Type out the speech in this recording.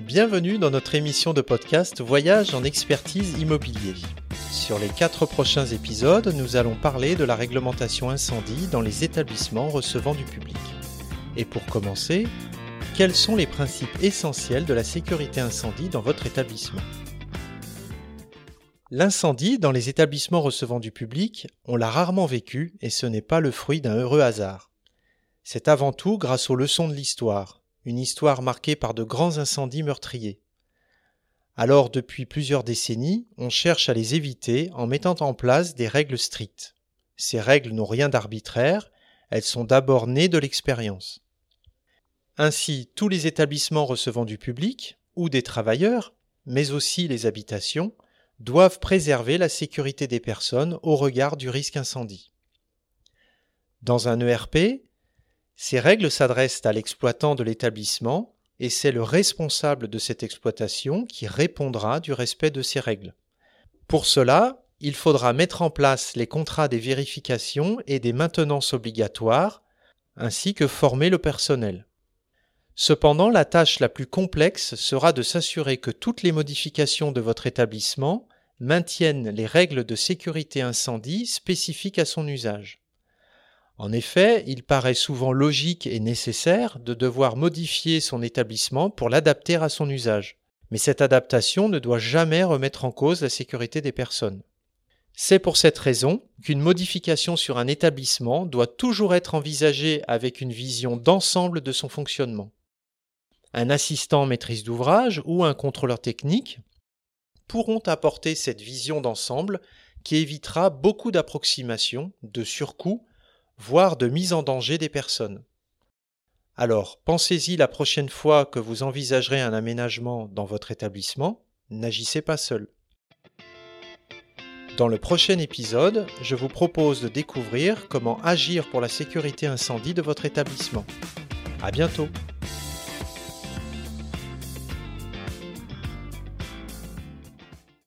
Bienvenue dans notre émission de podcast Voyage en expertise immobilier. Sur les quatre prochains épisodes, nous allons parler de la réglementation incendie dans les établissements recevant du public. Et pour commencer, quels sont les principes essentiels de la sécurité incendie dans votre établissement? L'incendie dans les établissements recevant du public, on l'a rarement vécu et ce n'est pas le fruit d'un heureux hasard. C'est avant tout grâce aux leçons de l'histoire, une histoire marquée par de grands incendies meurtriers. Alors depuis plusieurs décennies, on cherche à les éviter en mettant en place des règles strictes. Ces règles n'ont rien d'arbitraire, elles sont d'abord nées de l'expérience. Ainsi, tous les établissements recevant du public, ou des travailleurs, mais aussi les habitations, doivent préserver la sécurité des personnes au regard du risque incendie. Dans un ERP, ces règles s'adressent à l'exploitant de l'établissement et c'est le responsable de cette exploitation qui répondra du respect de ces règles. Pour cela, il faudra mettre en place les contrats des vérifications et des maintenances obligatoires, ainsi que former le personnel. Cependant, la tâche la plus complexe sera de s'assurer que toutes les modifications de votre établissement maintiennent les règles de sécurité incendie spécifiques à son usage. En effet, il paraît souvent logique et nécessaire de devoir modifier son établissement pour l'adapter à son usage. Mais cette adaptation ne doit jamais remettre en cause la sécurité des personnes. C'est pour cette raison qu'une modification sur un établissement doit toujours être envisagée avec une vision d'ensemble de son fonctionnement. Un assistant maîtrise d'ouvrage ou un contrôleur technique pourront apporter cette vision d'ensemble qui évitera beaucoup d'approximations, de surcoûts, voire de mise en danger des personnes. Alors, pensez-y la prochaine fois que vous envisagerez un aménagement dans votre établissement, n'agissez pas seul. Dans le prochain épisode, je vous propose de découvrir comment agir pour la sécurité incendie de votre établissement. À bientôt!